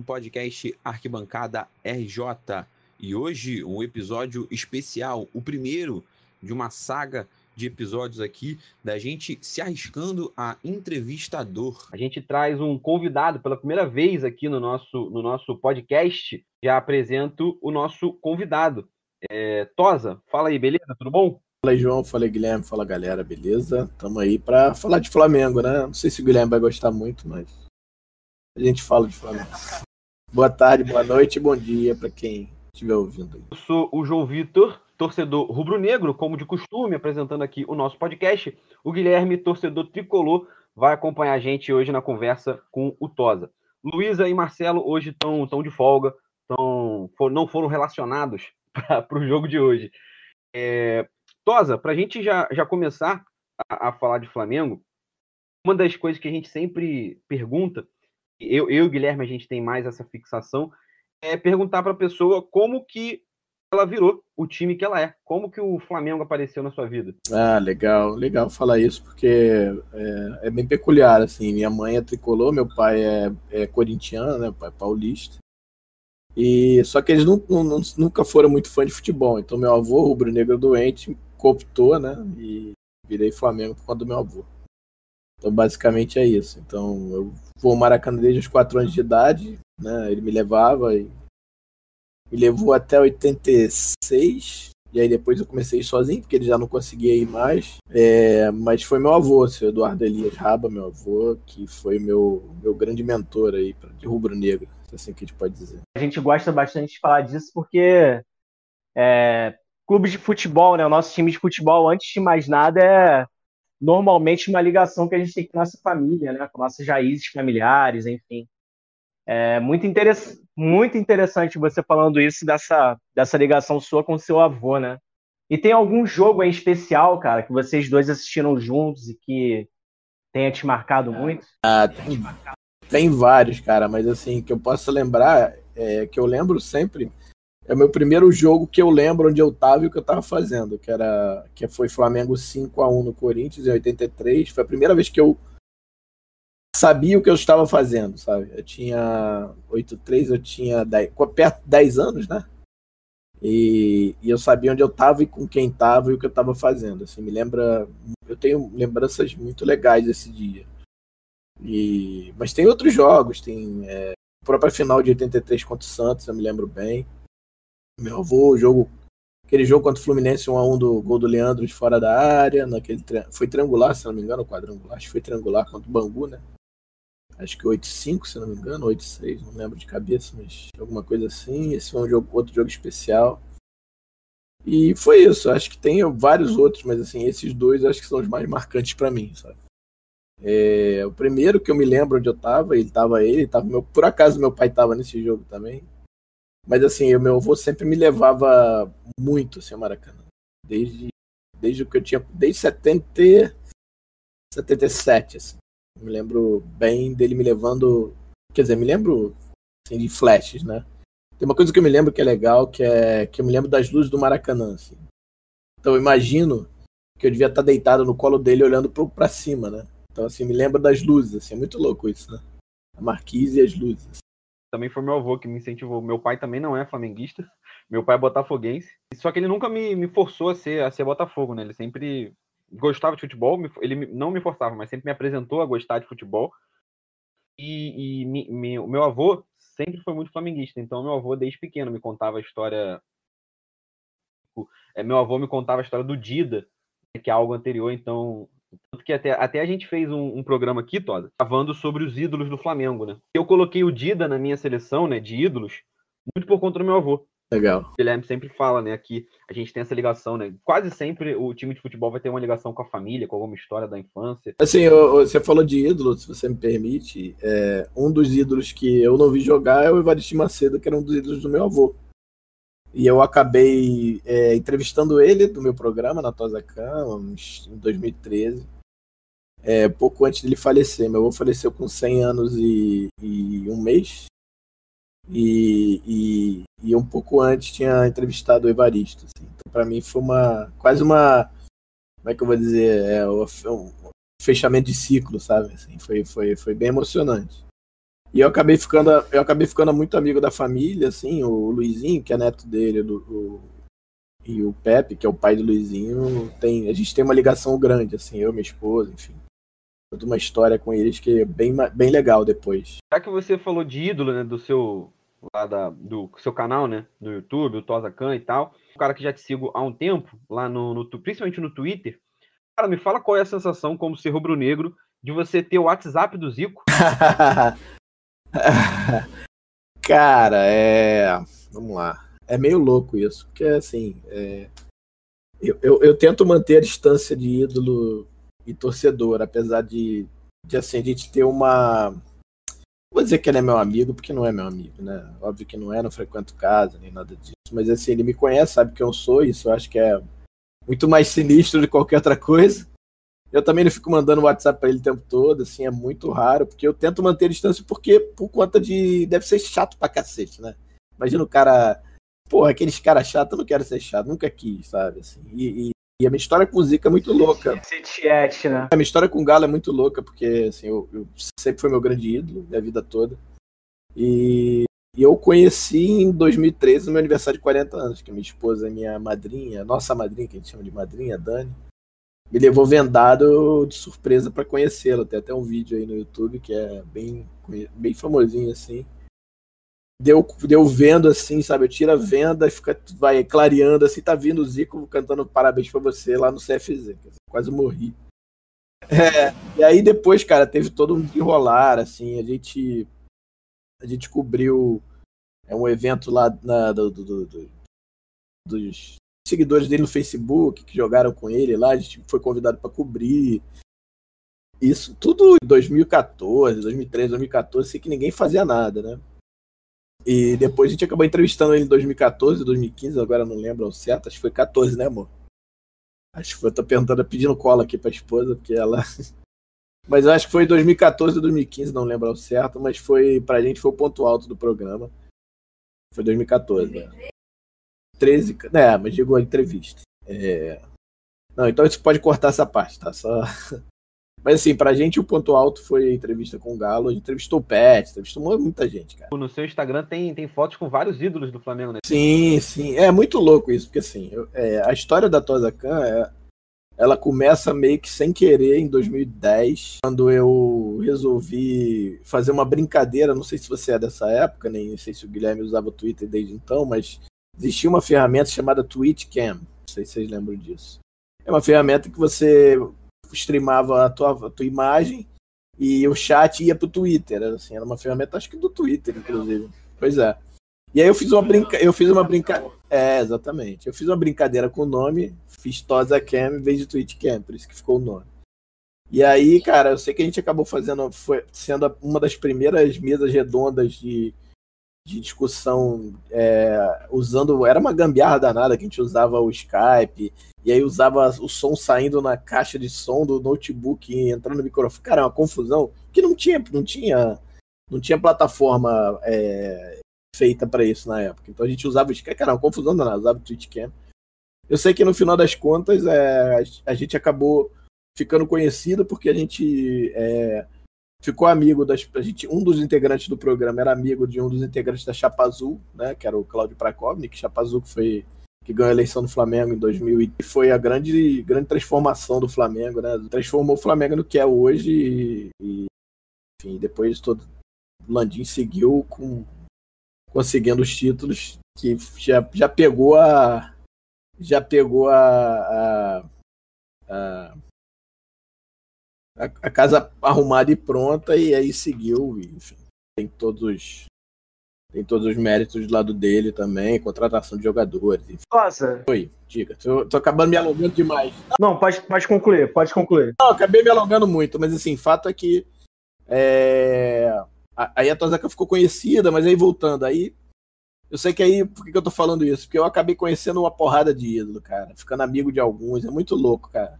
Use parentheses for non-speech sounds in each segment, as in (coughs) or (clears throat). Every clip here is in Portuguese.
um podcast Arquibancada RJ e hoje um episódio especial, o primeiro de uma saga de episódios aqui da gente se arriscando a entrevistador. A gente traz um convidado pela primeira vez aqui no nosso, no nosso podcast. Já apresento o nosso convidado. É, Tosa, fala aí, beleza? Tudo bom? Fala aí, João. Fala aí, Guilherme. Fala, galera. Beleza? Tamo aí pra falar de Flamengo, né? Não sei se o Guilherme vai gostar muito, mas a gente fala de Flamengo. Boa tarde, boa noite bom dia para quem estiver ouvindo. Eu sou o João Vitor, torcedor rubro-negro, como de costume, apresentando aqui o nosso podcast. O Guilherme, torcedor tricolor, vai acompanhar a gente hoje na conversa com o Tosa. Luísa e Marcelo hoje estão tão de folga, tão, for, não foram relacionados (laughs) para o jogo de hoje. É, Tosa, para a gente já, já começar a, a falar de Flamengo, uma das coisas que a gente sempre pergunta eu, eu e o Guilherme, a gente tem mais essa fixação, é perguntar para a pessoa como que ela virou o time que ela é. Como que o Flamengo apareceu na sua vida? Ah, legal, legal falar isso, porque é, é bem peculiar, assim, minha mãe é tricolor, meu pai é, é corintiano, né, pai é paulista, e só que eles não, não, nunca foram muito fã de futebol, então meu avô, rubro-negro doente, cooptou, né, e virei Flamengo por conta do meu avô. Então, basicamente é isso. Então, eu vou ao Maracanã desde os 4 anos de idade, né? Ele me levava e me levou até 86. E aí depois eu comecei sozinho, porque ele já não conseguia ir mais. É, mas foi meu avô, seu Eduardo Elias Raba, meu avô, que foi meu, meu grande mentor aí de rubro-negro, assim que a gente pode dizer. A gente gosta bastante de falar disso porque é, clubes de futebol, né? O nosso time de futebol, antes de mais nada, é normalmente uma ligação que a gente tem com a nossa família, né? com nossas raízes familiares, enfim. É muito, interess muito interessante você falando isso dessa, dessa ligação sua com seu avô, né? E tem algum jogo em especial, cara, que vocês dois assistiram juntos e que tenha te marcado muito? Ah, tem, tem vários, cara, mas assim, que eu posso lembrar, é, que eu lembro sempre é o meu primeiro jogo que eu lembro onde eu tava e o que eu tava fazendo, que era que foi Flamengo 5 a 1 no Corinthians em 83. Foi a primeira vez que eu sabia o que eu estava fazendo, sabe? Eu tinha 83, eu tinha 10, perto de 10 anos, né? E, e, eu sabia onde eu estava e com quem estava e o que eu estava fazendo. Assim, me lembra, eu tenho lembranças muito legais desse dia. E, mas tem outros jogos, tem é, a própria final de 83 contra o Santos, eu me lembro bem. Meu avô, jogo, aquele jogo contra o Fluminense 1x1 do gol do Leandro de fora da área, naquele foi triangular, se não me engano, quadrangular, acho que foi triangular contra o Bangu, né? Acho que 8-5, se não me engano, 8-6, não lembro de cabeça, mas alguma coisa assim. Esse foi um jogo, outro jogo especial. E foi isso, acho que tem vários outros, mas assim, esses dois acho que são os mais marcantes para mim, sabe? É, o primeiro que eu me lembro onde eu tava, ele tava ele, tava meu, por acaso meu pai tava nesse jogo também. Mas assim, o meu avô sempre me levava muito assim, a Maracanã. Desde, desde que eu tinha. Desde 70, 77, assim. Eu me lembro bem dele me levando. Quer dizer, me lembro assim, de flashes, né? Tem uma coisa que eu me lembro que é legal, que é que eu me lembro das luzes do Maracanã, assim. Então eu imagino que eu devia estar deitado no colo dele olhando para cima, né? Então assim, me lembra das luzes, assim, é muito louco isso, né? A marquise e as luzes também foi meu avô que me incentivou. Meu pai também não é flamenguista, meu pai é botafoguense. Só que ele nunca me, me forçou a ser, a ser Botafogo, né? Ele sempre gostava de futebol, ele não me forçava, mas sempre me apresentou a gostar de futebol. E, e o meu avô sempre foi muito flamenguista, então meu avô desde pequeno me contava a história. É, meu avô me contava a história do Dida, né, que é algo anterior, então tanto que até, até a gente fez um, um programa aqui, Toda, falando sobre os ídolos do Flamengo, né? Eu coloquei o Dida na minha seleção, né, de ídolos, muito por conta do meu avô. Legal. O Guilherme sempre fala, né, que a gente tem essa ligação, né? Quase sempre o time de futebol vai ter uma ligação com a família, com alguma história da infância. Assim, você falou de ídolos, se você me permite. É, um dos ídolos que eu não vi jogar é o Evaristo Macedo, que era um dos ídolos do meu avô. E eu acabei é, entrevistando ele do meu programa na Tosa Cama, em 2013. É, pouco antes dele falecer. Meu avô faleceu com 100 anos e, e um mês. E, e, e, um pouco antes tinha entrevistado o Evaristo. Assim. Então, para mim, foi uma quase uma. Como é que eu vou dizer? É, um fechamento de ciclo, sabe? Assim, foi, foi, foi bem emocionante. E eu acabei ficando, eu acabei ficando muito amigo da família, assim, o Luizinho, que é neto dele, do, o, e o Pepe, que é o pai do Luizinho, tem, a gente tem uma ligação grande, assim, eu, minha esposa, enfim. Toda uma história com eles que é bem, bem legal depois. Já que você falou de ídolo, né, do seu lá da, do seu canal, né, do YouTube, o Tosa Khan e tal, um cara que já te sigo há um tempo, lá no, no principalmente no Twitter, cara, me fala qual é a sensação como ser rubro-negro de você ter o WhatsApp do Zico? (laughs) (laughs) cara, é... Vamos lá. É meio louco isso, porque assim, é... eu, eu, eu tento manter a distância de ídolo e torcedor, apesar de, de assim, a gente ter uma vou dizer que ele é meu amigo, porque não é meu amigo, né? Óbvio que não é, não frequento casa, nem nada disso. Mas assim, ele me conhece, sabe quem eu sou, isso eu acho que é muito mais sinistro de qualquer outra coisa. Eu também não fico mandando WhatsApp para ele o tempo todo, assim, é muito raro, porque eu tento manter a distância porque por conta de. Deve ser chato pra cacete, né? Imagina o cara. Porra, aqueles caras chatos, eu não quero ser chato, nunca quis, sabe? Assim, e, e, e a minha história com o Zica é muito louca. Esse né? A minha história com o Galo é muito louca, porque assim, eu, eu sempre foi meu grande ídolo, minha vida toda. E, e eu conheci em 2013, no meu aniversário de 40 anos, que minha esposa, minha madrinha, nossa madrinha, que a gente chama de madrinha, Dani, me levou vendado de surpresa para conhecê-lo. Tem até um vídeo aí no YouTube que é bem, bem famosinho assim deu, deu vendo assim, sabe? Eu tiro a venda e fica, vai clareando assim, tá vindo o Zico cantando parabéns pra você lá no CFZ. Quase morri. É, e aí depois, cara, teve todo um desenrolar, assim, a gente a gente cobriu é um evento lá na, do, do, do, dos seguidores dele no Facebook que jogaram com ele lá, a gente foi convidado para cobrir. Isso tudo em 2014, 2013, 2014, assim que ninguém fazia nada, né? E depois a gente acabou entrevistando ele em 2014, 2015, agora não lembro ao certo, acho que foi 14, né, amor? Acho que foi, tô perguntando, pedindo cola aqui pra esposa, porque ela. (laughs) mas eu acho que foi 2014 ou 2015, não lembro ao certo, mas foi, pra gente foi o ponto alto do programa. Foi 2014, né? 13, é, mas chegou a entrevista. É... Não, então você pode cortar essa parte, tá? Só (laughs) mas assim, pra gente o ponto alto foi a entrevista com o Galo. A gente entrevistou o Pet, entrevistou muita gente, cara. No seu Instagram tem, tem fotos com vários ídolos do Flamengo, né? Sim, sim. É muito louco isso, porque assim, eu, é, a história da Tosa Khan é, ela começa meio que sem querer em 2010, quando eu resolvi fazer uma brincadeira. Não sei se você é dessa época, nem sei se o Guilherme usava o Twitter desde então, mas existia uma ferramenta chamada TweetCam. Não sei se vocês lembram disso. É uma ferramenta que você streamava a tua, a tua imagem e o chat ia pro Twitter. Assim, era uma ferramenta, acho que do Twitter, inclusive. Pois é. E aí eu fiz uma brinca... eu fiz uma brincadeira. É, exatamente. Eu fiz uma brincadeira com o nome, fiz Tosa Cam em vez de Twitch Cam, por isso que ficou o nome. E aí, cara, eu sei que a gente acabou fazendo, foi sendo uma das primeiras mesas redondas de, de discussão é, usando. Era uma gambiarra danada que a gente usava o Skype, e aí usava o som saindo na caixa de som do notebook e entrando no microfone. Cara, é uma confusão que não tinha, não tinha, não tinha plataforma é, feita para isso na época. Então a gente usava o Skype, cara, uma confusão danada, usava o Twitchcam. Eu sei que no final das contas é, a gente acabou ficando conhecido porque a gente é, ficou amigo das. A gente, um dos integrantes do programa era amigo de um dos integrantes da Chapa Azul, né? Que era o Claudio Prakovnik, Chapa Azul que foi que ganhou a eleição do Flamengo em 2000 e foi a grande, grande transformação do Flamengo, né? Transformou o Flamengo no que é hoje e, enfim, depois todo Landim seguiu com conseguindo os títulos que já, já pegou a já pegou a, a, a a, casa arrumada e pronta e aí seguiu, enfim, tem todos tem todos os méritos do lado dele também, contratação de jogadores. Enfim. Nossa. Oi, diga. Tô, tô, acabando me alongando demais. Não, pode, pode concluir, pode concluir. Não, acabei me alongando muito, mas assim, fato é que é... aí a Tozaka ficou conhecida, mas aí voltando, aí eu sei que aí, por que, eu tô falando isso? Porque eu acabei conhecendo uma porrada de ídolo, cara, ficando amigo de alguns, é muito louco, cara.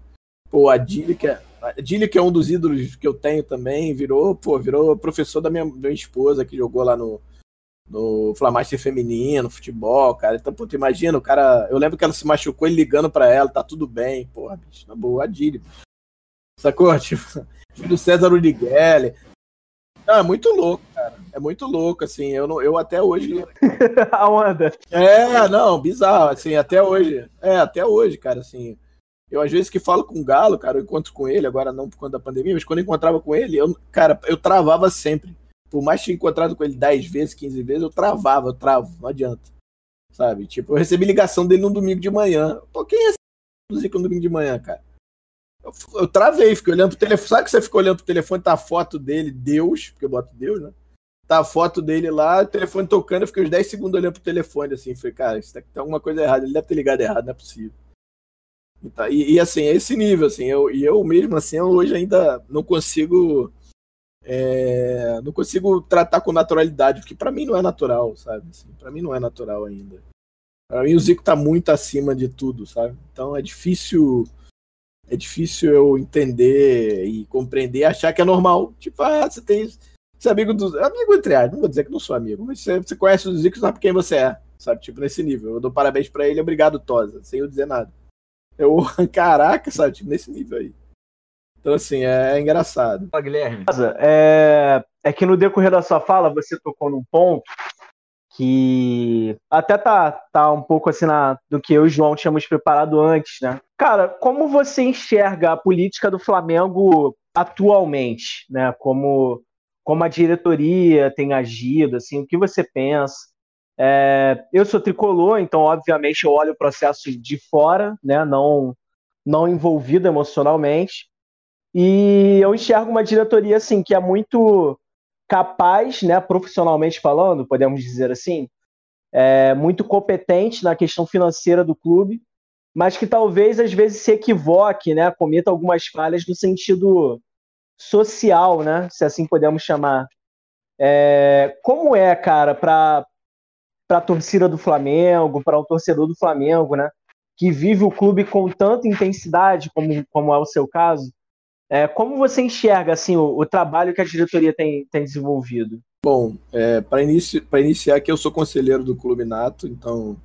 Pô, a Dilly, que é, a Dilly, que é um dos ídolos que eu tenho também, virou, pô, virou professor da minha, minha esposa, que jogou lá no, no Flamaster feminino, futebol, cara. Então, pô, tu imagina, o cara. Eu lembro que ela se machucou, ele ligando pra ela, tá tudo bem, porra, bicho, na boa, Dilly. Sacou? (laughs) Tipo, do César Urigueli. Não, é muito louco, cara. cara. É muito louco, assim. Eu, não, eu até hoje. a (laughs) onda. É, não, bizarro, assim, até hoje. É, até hoje, cara, assim. Eu, às vezes, que falo com o Galo, cara, eu encontro com ele, agora não por conta da pandemia, mas quando eu encontrava com ele, eu, cara, eu travava sempre. Por mais que tinha encontrado com ele 10 vezes, 15 vezes, eu travava, eu travo, não adianta. Sabe? Tipo, eu recebi ligação dele no domingo de manhã. Pô, quem recebe no domingo de manhã, cara? Eu, eu travei, fiquei olhando pro telefone. Sabe que você fica olhando pro telefone, tá a foto dele, Deus, porque eu boto Deus, né? Tá a foto dele lá, o telefone tocando, eu fiquei uns 10 segundos olhando pro telefone, assim. Falei, cara, isso tá, tem alguma coisa errada. Ele deve ter ligado errado, não é possível. E, tá, e, e assim, é esse nível, assim. Eu, e eu mesmo, assim, eu hoje ainda não consigo. É, não consigo tratar com naturalidade, porque para mim não é natural, sabe? Assim, para mim não é natural ainda. Para mim o Zico tá muito acima de tudo, sabe? Então é difícil é difícil eu entender e compreender, achar que é normal. Tipo, ah, você tem. Você é amigo do. Amigo entre aspas, não vou dizer que não sou amigo, mas você, você conhece o Zico, sabe quem você é, sabe? Tipo, nesse nível. Eu dou parabéns para ele, obrigado, Tosa, sem eu dizer nada. Eu, (laughs) caraca, sabe? Tipo, nesse nível aí. Então, assim, é, é engraçado. Fala, Guilherme. É, é que no decorrer da sua fala, você tocou num ponto que até tá, tá um pouco assim na, do que eu e o João tínhamos preparado antes, né? Cara, como você enxerga a política do Flamengo atualmente, né? Como, como a diretoria tem agido, assim, o que você pensa? É, eu sou tricolor, então obviamente eu olho o processo de fora, né? Não, não envolvido emocionalmente. E eu enxergo uma diretoria assim que é muito capaz, né, profissionalmente falando, podemos dizer assim, é, muito competente na questão financeira do clube, mas que talvez às vezes se equivoque, né, cometa algumas falhas no sentido social, né, se assim podemos chamar. É, como é, cara, para para a torcida do Flamengo, para o um torcedor do Flamengo, né, que vive o clube com tanta intensidade como, como é o seu caso, é, como você enxerga assim o, o, trabalho que a diretoria tem, tem desenvolvido? Bom, é, para inici iniciar aqui, eu sou conselheiro do Clube Nato, então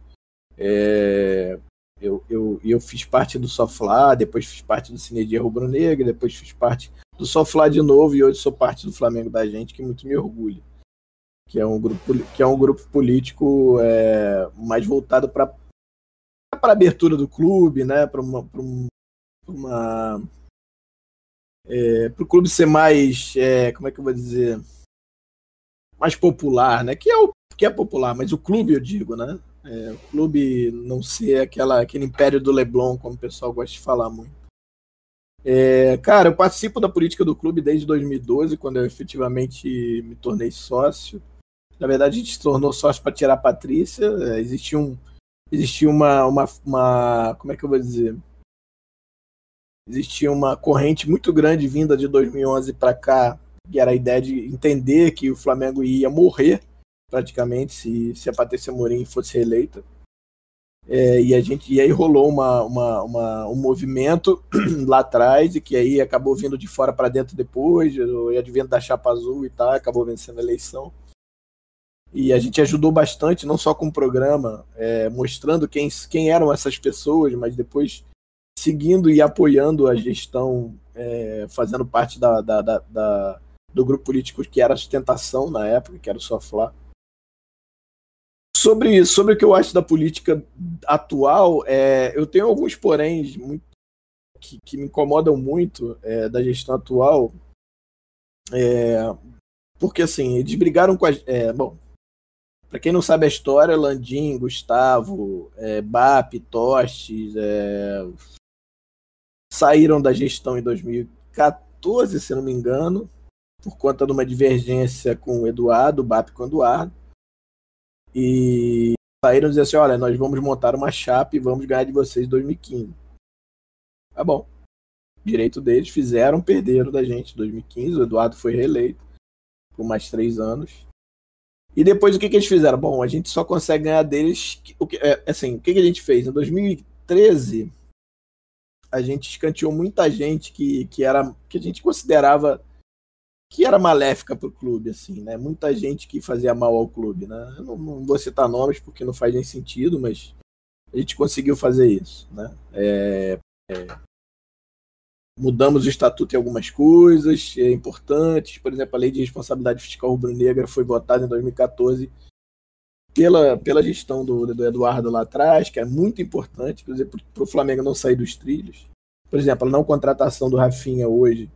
é, eu, eu, eu fiz parte do Soflá, depois fiz parte do Cinedia Rubro Negra, depois fiz parte do Soflá de novo e hoje sou parte do Flamengo da gente, que muito me orgulha. Que é um grupo, que é um grupo político é, mais voltado para a abertura do clube, né, para uma, uma é, para o clube ser mais, é, como é que eu vou dizer, mais popular, né? Que é o que é popular, mas o clube eu digo, né? É, o clube não ser aquela, aquele império do Leblon, como o pessoal gosta de falar muito. É, cara, eu participo da política do clube desde 2012, quando eu efetivamente me tornei sócio. Na verdade, a gente se tornou sócio para tirar a Patrícia. É, existia um, existia uma, uma, uma, como é que eu vou dizer? existia uma corrente muito grande vinda de 2011 para cá, que era a ideia de entender que o Flamengo ia morrer praticamente se, se a Patrícia Morim fosse reeleita. É, e a gente e aí rolou uma, uma, uma, um movimento (clears throat) lá atrás e que aí acabou vindo de fora para dentro depois, o advento da chapa azul e tal, acabou vencendo a eleição. E a gente ajudou bastante, não só com o programa, é, mostrando quem, quem eram essas pessoas, mas depois seguindo e apoiando a gestão, é, fazendo parte da, da, da, da, do grupo político que era a sustentação na época, que era o Soflá. Sobre, sobre o que eu acho da política atual, é, eu tenho alguns poréns muito, que, que me incomodam muito é, da gestão atual, é, porque assim, eles brigaram com a. É, bom, para quem não sabe a história, Landim, Gustavo, é, BAP, Tostes, é, saíram da gestão em 2014, se não me engano, por conta de uma divergência com o Eduardo, BAP com o Eduardo. E saíram dizer assim: olha, nós vamos montar uma chapa e vamos ganhar de vocês em 2015. Tá bom. Direito deles, fizeram, perderam da gente em 2015. O Eduardo foi reeleito por mais três anos. E depois o que, que eles fizeram? Bom, a gente só consegue ganhar deles. O que, é, assim, o que, que a gente fez? Em 2013, a gente escanteou muita gente que, que era que a gente considerava que era maléfica para o clube, assim, né? Muita gente que fazia mal ao clube, né? Eu não, não, vou citar nomes porque não faz nem sentido, mas a gente conseguiu fazer isso, né? É, é... mudamos o estatuto em algumas coisas é, importantes. Por exemplo, a lei de responsabilidade fiscal rubro-negra foi votada em 2014 pela, pela gestão do, do Eduardo lá atrás, que é muito importante, por exemplo, para o Flamengo não sair dos trilhos. Por exemplo, a não contratação do Rafinha hoje,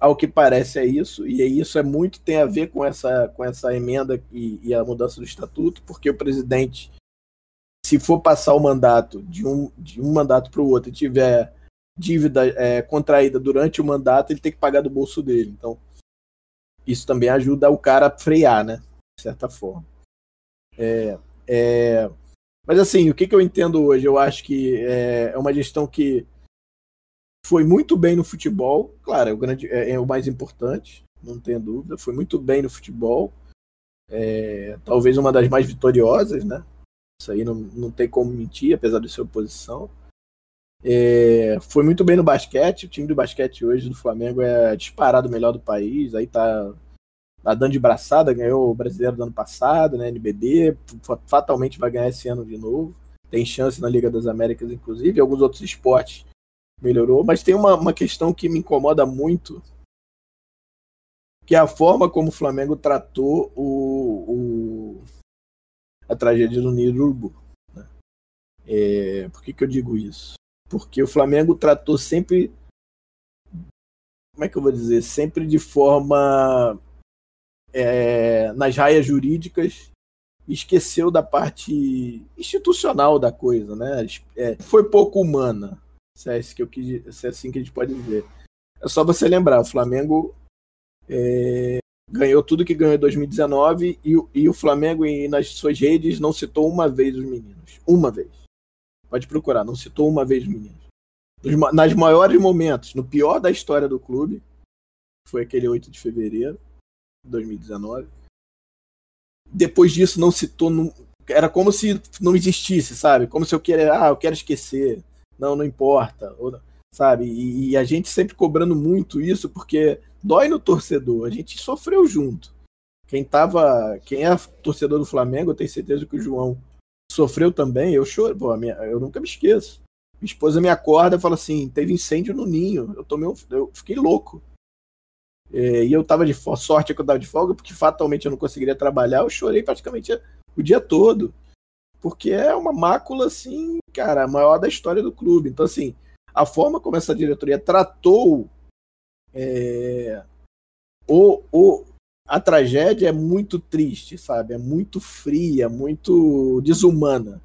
ao que parece é isso, e isso é muito tem a ver com essa, com essa emenda e, e a mudança do estatuto, porque o presidente, se for passar o mandato de um, de um mandato para o outro e tiver dívida é, contraída durante o mandato, ele tem que pagar do bolso dele. Então, isso também ajuda o cara a frear, né? De certa forma. É, é... Mas assim, o que, que eu entendo hoje? Eu acho que é, é uma gestão que foi muito bem no futebol, claro, é o, grande, é, é o mais importante, não tenho dúvida. Foi muito bem no futebol, é, talvez uma das mais vitoriosas, né? Isso aí não, não tem como mentir, apesar de ser oposição. É, foi muito bem no basquete. O time de basquete hoje do Flamengo é disparado o melhor do país. Aí tá, tá dando de braçada, ganhou o brasileiro do ano passado, né? NBB, fatalmente vai ganhar esse ano de novo. Tem chance na Liga das Américas, inclusive, alguns outros esportes melhorou. Mas tem uma, uma questão que me incomoda muito, que é a forma como o Flamengo tratou o, o a tragédia do Nilo. Né? É, por que, que eu digo isso? Porque o Flamengo tratou sempre. Como é que eu vou dizer? Sempre de forma. É, nas raias jurídicas esqueceu da parte institucional da coisa, né? É, foi pouco humana, se é, que eu quis, se é assim que a gente pode dizer. É só você lembrar, o Flamengo é, ganhou tudo que ganhou em 2019 e, e o Flamengo nas suas redes não citou uma vez os meninos. Uma vez. Pode procurar, não citou uma vez os meninos. Nas maiores momentos, no pior da história do clube, foi aquele 8 de fevereiro de 2019. Depois disso, não citou. Era como se não existisse, sabe? Como se eu queria. Ah, eu quero esquecer. Não, não importa. Ou, sabe? E, e a gente sempre cobrando muito isso, porque dói no torcedor. A gente sofreu junto. Quem tava. Quem é torcedor do Flamengo, eu tenho certeza que o João sofreu também, eu choro, pô, minha, eu nunca me esqueço. Minha esposa me acorda e fala assim: teve incêndio no ninho. Eu tomei um, eu fiquei louco. É, e eu tava de sorte que eu tava de folga, porque fatalmente eu não conseguiria trabalhar. Eu chorei praticamente o dia todo. Porque é uma mácula, assim, cara, maior da história do clube. Então, assim, a forma como essa diretoria tratou é, o, o, a tragédia é muito triste, sabe? É muito fria, muito desumana.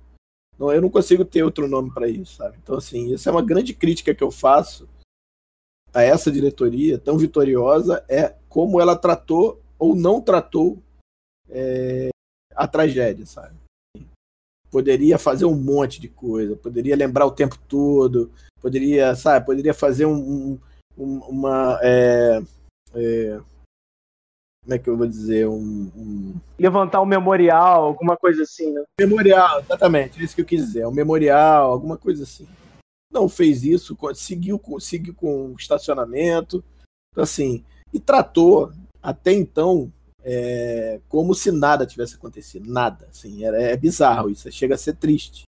Não, eu não consigo ter outro nome para isso, sabe? Então, assim, essa é uma grande crítica que eu faço a essa diretoria tão vitoriosa, é como ela tratou ou não tratou é, a tragédia, sabe? Poderia fazer um monte de coisa, poderia lembrar o tempo todo, poderia, sabe, poderia fazer um, um uma. É, é, como é que eu vou dizer, um, um... Levantar um memorial, alguma coisa assim, né? Memorial, exatamente, é isso que eu quis dizer, um memorial, alguma coisa assim. Não fez isso, seguiu com, seguiu com estacionamento, então, assim, e tratou até então é, como se nada tivesse acontecido, nada, assim, é, é bizarro isso, chega a ser triste,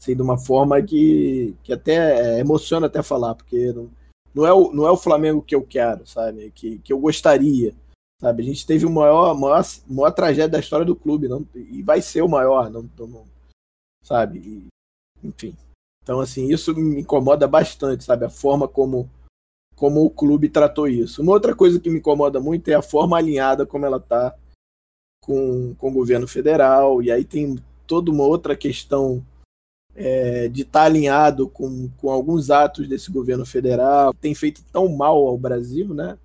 assim, de uma forma que, que até é, emociona até falar, porque não, não, é o, não é o Flamengo que eu quero, sabe, que, que eu gostaria, Sabe? A gente teve o maior, maior, maior tragédia da história do clube, não, e vai ser o maior, não, não sabe? E, enfim. Então, assim, isso me incomoda bastante, sabe? A forma como, como o clube tratou isso. Uma outra coisa que me incomoda muito é a forma alinhada como ela tá com, com o governo federal, e aí tem toda uma outra questão é, de estar tá alinhado com, com alguns atos desse governo federal, que tem feito tão mal ao Brasil, né?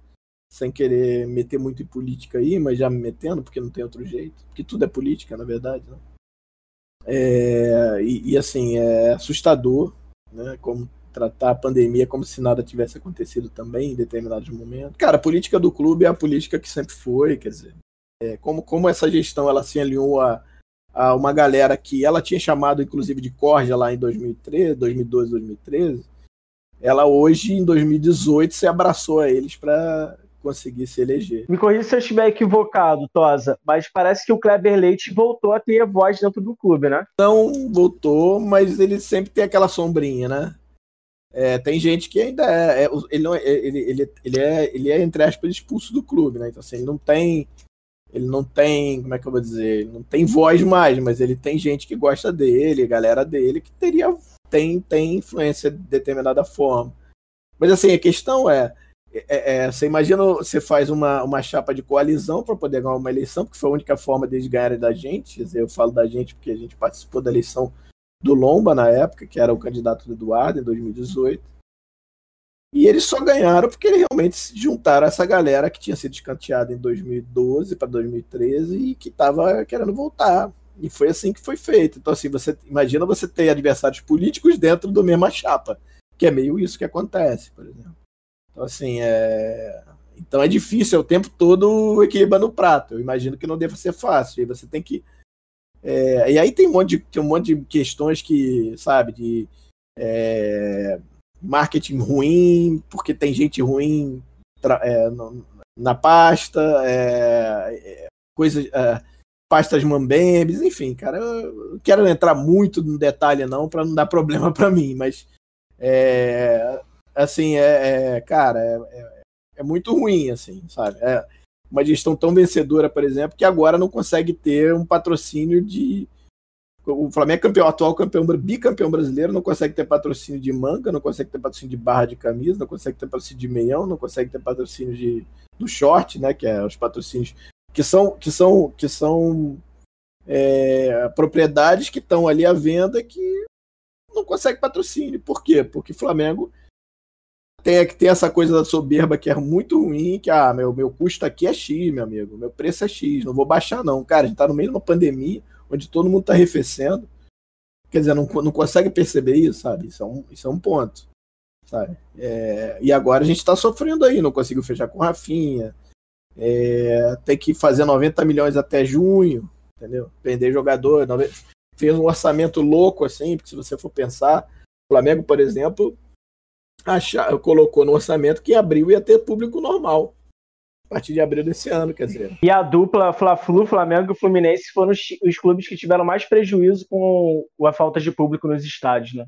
Sem querer meter muito em política aí, mas já me metendo, porque não tem outro jeito. Porque tudo é política, na verdade. Né? É, e, e, assim, é assustador, né? Como tratar a pandemia como se nada tivesse acontecido também em determinados momentos. Cara, a política do clube é a política que sempre foi, quer dizer, é, como, como essa gestão ela se alinhou a, a uma galera que ela tinha chamado inclusive de corja lá em 2013, 2012, 2013, ela hoje em 2018 se abraçou a eles para conseguir se eleger. Me corrija se eu estiver equivocado, Tosa, mas parece que o Kleber Leite voltou a ter voz dentro do clube, né? Não voltou, mas ele sempre tem aquela sombrinha, né? é, tem gente que ainda é, é ele, não, é, ele, ele, ele, é, ele é, entre aspas, expulso do clube, né? Então, assim, ele não tem. Ele não tem, como é que eu vou dizer? Ele não tem voz mais, mas ele tem gente que gosta dele, galera dele, que teria tem, tem influência de determinada forma. Mas assim, a questão é, é, é, você imagina, você faz uma, uma chapa de coalizão para poder ganhar uma eleição, porque foi a única forma deles ganharem da gente. Eu falo da gente porque a gente participou da eleição do Lomba na época, que era o candidato do Eduardo em 2018. E eles só ganharam porque eles realmente se juntaram a essa galera que tinha sido escanteada em 2012 para 2013 e que estava querendo voltar. E foi assim que foi feito. Então, assim, você imagina você ter adversários políticos dentro do mesma chapa, que é meio isso que acontece, por exemplo. Então, assim, é. Então é difícil, é o tempo todo equilibrando o prato. Eu imagino que não deva ser fácil. E você tem que é, e aí tem um, monte de, tem um monte de questões que, sabe, de é, marketing ruim, porque tem gente ruim é, no, na pasta, é, é, coisas, é, pastas mambembes, enfim, cara, eu não quero entrar muito no detalhe não, para não dar problema para mim, mas assim, é, cara, é, muito ruim, assim, sabe? É, uma gestão tão vencedora, por exemplo, que agora não consegue ter um patrocínio de. O Flamengo é campeão, atual campeão, bicampeão brasileiro, não consegue ter patrocínio de manga, não consegue ter patrocínio de barra de camisa, não consegue ter patrocínio de meião, não consegue ter patrocínio de, do short, né? Que é os patrocínios que são, que são, que são é, propriedades que estão ali à venda que não consegue patrocínio. Por quê? Porque Flamengo tem que ter essa coisa da soberba que é muito ruim, que ah, meu, meu custo aqui é X, meu amigo, meu preço é X, não vou baixar não. Cara, a gente tá no meio de uma pandemia, onde todo mundo tá arrefecendo, quer dizer, não, não consegue perceber isso, sabe? Isso é um, isso é um ponto, sabe? É, e agora a gente tá sofrendo aí, não conseguiu fechar com Rafinha, é, tem que fazer 90 milhões até junho, entendeu? Vender jogador, fez um orçamento louco assim, porque se você for pensar, o Flamengo, por exemplo, achar, colocou no orçamento que abril ia ter público normal. A partir de abril desse ano, quer dizer. E a dupla Fla-Flu, Flamengo e Fluminense foram os, os, clubes que tiveram mais prejuízo com a falta de público nos estádios, né?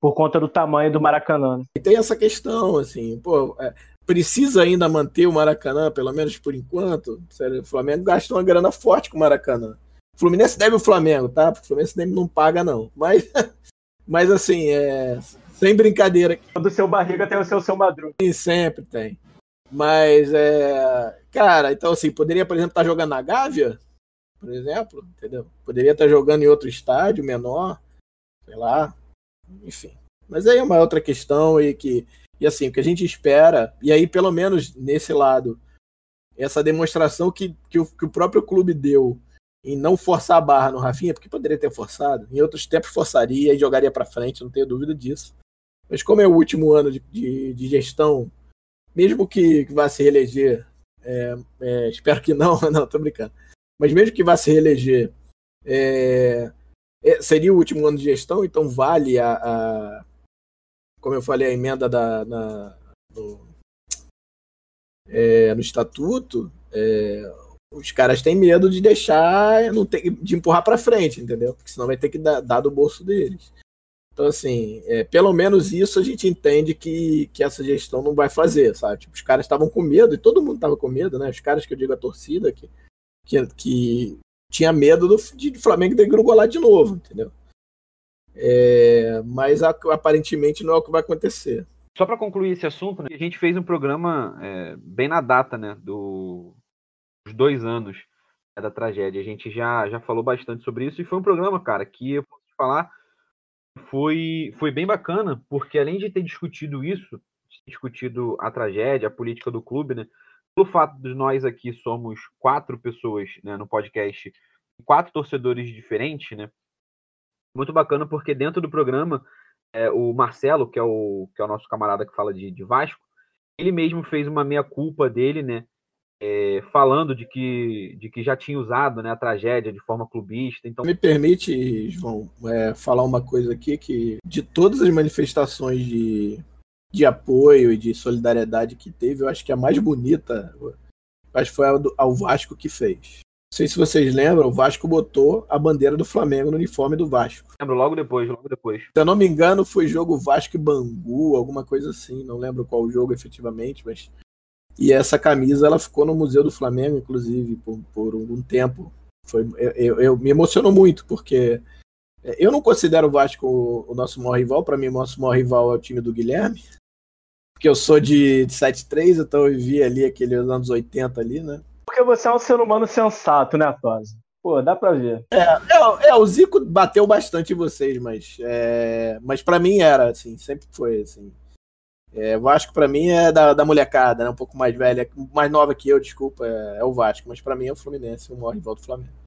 Por conta do tamanho do Maracanã. E tem essa questão, assim, pô, é, precisa ainda manter o Maracanã, pelo menos por enquanto. Sério, o Flamengo gastou uma grana forte com o Maracanã. O Fluminense deve o Flamengo, tá? O Fluminense não paga, não. Mas, (laughs) mas assim, é, sem brincadeira. Do seu barriga tem o seu seu madruga. Sim, sempre tem. Mas, é. Cara, então assim, poderia, por exemplo, estar tá jogando na Gávea, por exemplo, entendeu? Poderia estar tá jogando em outro estádio menor, sei lá, enfim. Mas aí é uma outra questão e que. E assim, o que a gente espera, e aí pelo menos nesse lado, essa demonstração que, que, o, que o próprio clube deu em não forçar a barra no Rafinha, porque poderia ter forçado, em outros tempos forçaria e jogaria para frente, não tenho dúvida disso. Mas como é o último ano de, de, de gestão, mesmo que, que vá se reeleger, é, é, espero que não, (laughs) não, tô brincando. Mas mesmo que vá se reeleger, é, é, seria o último ano de gestão, então vale a, a como eu falei, a emenda da, na, no, é, no estatuto. É, os caras têm medo de deixar, não de empurrar para frente, entendeu? Porque senão vai ter que dar, dar do bolso deles. Então, assim, é, pelo menos isso a gente entende que, que essa gestão não vai fazer, sabe? Tipo, os caras estavam com medo, e todo mundo estava com medo, né? Os caras que eu digo a torcida, que, que, que tinha medo do, de, Flamengo degringolar de novo, entendeu? É, mas aparentemente não é o que vai acontecer. Só para concluir esse assunto, né, a gente fez um programa é, bem na data, né, do, dos dois anos né, da tragédia. A gente já, já falou bastante sobre isso e foi um programa, cara, que eu posso falar foi, foi bem bacana, porque além de ter discutido isso, discutido a tragédia, a política do clube, né? Pelo fato de nós aqui somos quatro pessoas né, no podcast, quatro torcedores diferentes, né? Muito bacana, porque dentro do programa, é, o Marcelo, que é o, que é o nosso camarada que fala de, de Vasco, ele mesmo fez uma meia-culpa dele, né? É, falando de que, de que já tinha usado né, a tragédia de forma clubista. Então... Me permite, João, é, falar uma coisa aqui que de todas as manifestações de, de apoio e de solidariedade que teve, eu acho que a mais bonita acho que foi a do, ao Vasco que fez. Não sei se vocês lembram, o Vasco botou a bandeira do Flamengo no uniforme do Vasco. Lembro, logo depois, logo depois. Se eu não me engano, foi jogo Vasco e Bangu, alguma coisa assim. Não lembro qual jogo efetivamente, mas. E essa camisa ela ficou no Museu do Flamengo, inclusive, por, por um tempo. Foi, eu, eu, me emocionou muito, porque eu não considero o Vasco o, nosso maior rival. Para mim, o nosso maior rival é o time do Guilherme. Porque eu sou de, de 7-3, então eu vivi ali aqueles anos 80 ali, né? Porque você é um ser humano sensato, né, Tosa? Pô, dá pra ver. É, é, é, o Zico bateu bastante em vocês, mas, é, mas para mim era, assim, sempre foi, assim. É, Vasco para mim é da, da molecada, né, um pouco mais velha, mais nova que eu, desculpa, é, é o Vasco, mas para mim é o Fluminense, o maior rival do Flamengo.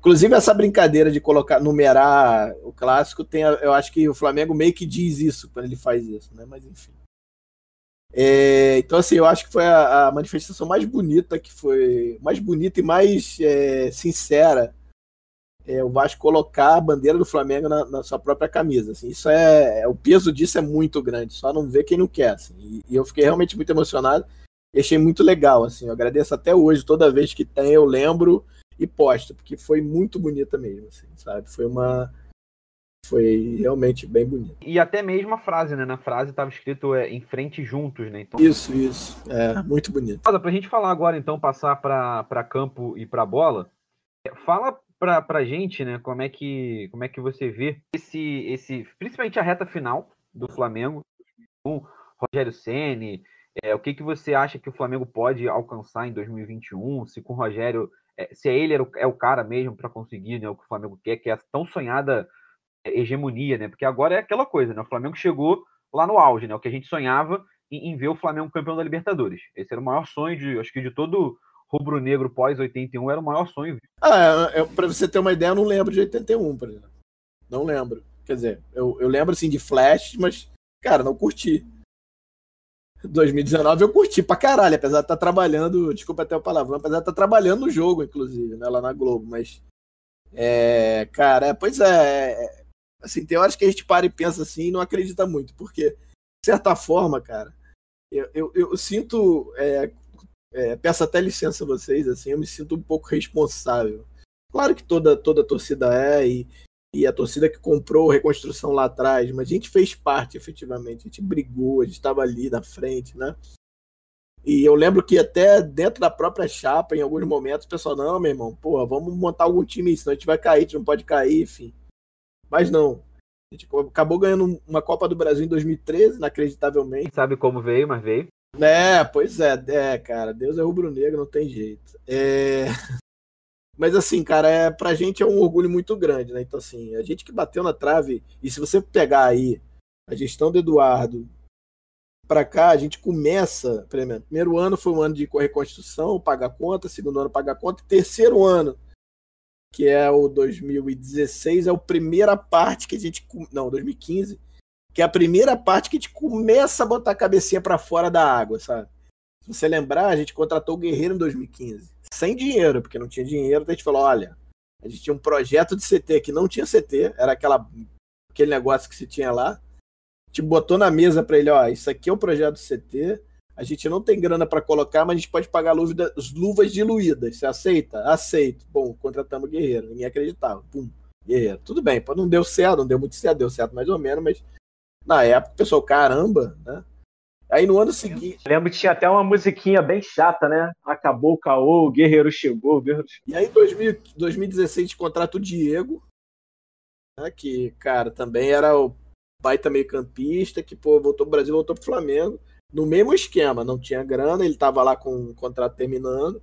Inclusive essa brincadeira de colocar, numerar o clássico, tem, eu acho que o Flamengo meio que diz isso quando ele faz isso, né, mas enfim. É, então, assim, eu acho que foi a, a, manifestação mais bonita, que foi mais bonita e mais é, sincera. É, o Vasco colocar a bandeira do Flamengo na, na sua própria camisa. Assim, isso é, é, o peso disso é muito grande. Só não vê quem não quer. Assim, e, e, eu fiquei realmente muito emocionado e achei muito legal. Assim, eu agradeço até hoje, toda vez que tem, eu lembro e posto, porque foi muito bonita mesmo, assim, sabe? Foi uma foi realmente bem bonito. E até mesmo a frase, né? Na frase estava escrito é, em frente juntos, né? Então... Isso, isso. É, muito bonito. Para a gente falar agora, então, passar para campo e para bola, fala para a gente, né, como é que como é que você vê esse esse principalmente a reta final do Flamengo, com Rogério Ceni, é, o que que você acha que o Flamengo pode alcançar em 2021? Se com o Rogério, é, se é ele é o, é o cara mesmo para conseguir, né, o que o Flamengo quer, que é a tão sonhada hegemonia, né? Porque agora é aquela coisa, né? O Flamengo chegou lá no auge, né? O que a gente sonhava em, em ver o Flamengo campeão da Libertadores. Esse era o maior sonho de, acho que de todo rubro-negro pós 81 era o maior sonho. Ah, é, é, para você ter uma ideia, eu não lembro de 81, por exemplo. Não lembro. Quer dizer, eu, eu lembro assim de flash, mas cara, não curti. 2019 eu curti pra caralho, apesar de estar tá trabalhando, desculpa até o palavrão, apesar de estar tá trabalhando no jogo, inclusive, né, lá na Globo, mas é, cara, é, pois é, é assim, tem horas que a gente para e pensa assim e não acredita muito, porque, de certa forma, cara, eu, eu, eu sinto, é, é, peço até licença a vocês, assim, eu me sinto um pouco responsável. Claro que toda, toda torcida é, e, e a torcida que comprou a reconstrução lá atrás, mas a gente fez parte efetivamente, a gente brigou, a gente estava ali na frente, né? E eu lembro que até dentro da própria chapa, em alguns momentos, o pessoal, não, meu irmão, porra, vamos montar algum time, senão a gente vai cair, a gente não pode cair, enfim. Mas não. A gente acabou ganhando uma Copa do Brasil em 2013, inacreditavelmente. Sabe como veio, mas veio. É, pois é, é, cara, Deus é rubro-negro, não tem jeito. É... (laughs) Mas assim, cara, é, pra gente é um orgulho muito grande, né? Então, assim, a gente que bateu na trave, e se você pegar aí a gestão do Eduardo para cá, a gente começa, primeiro ano foi um ano de reconstrução, pagar conta, segundo ano pagar conta, terceiro ano que é o 2016, é a primeira parte que a gente. Não, 2015, que é a primeira parte que a gente começa a botar a cabecinha para fora da água, sabe? Se você lembrar, a gente contratou o Guerreiro em 2015, sem dinheiro, porque não tinha dinheiro, então a gente falou: olha, a gente tinha um projeto de CT que não tinha CT, era aquela, aquele negócio que se tinha lá. A gente botou na mesa para ele: ó, isso aqui é o projeto do CT, a gente não tem grana para colocar, mas a gente pode pagar luvas, luvas diluídas. Você aceita? Aceito. Bom, contratamos Guerreiro. Ninguém acreditava. Pum, Guerreiro. Tudo bem, não deu certo, não deu muito certo, deu certo mais ou menos, mas na época o pessoal, caramba, né? Aí no ano seguinte. Lembro que tinha até uma musiquinha bem chata, né? Acabou o caô, o Guerreiro chegou. O Guerreiro... E aí em 2016 a gente contrata o Diego, né, que, cara, também era o baita meio campista, que pô, voltou pro Brasil, voltou pro Flamengo no mesmo esquema, não tinha grana, ele estava lá com o contrato terminando.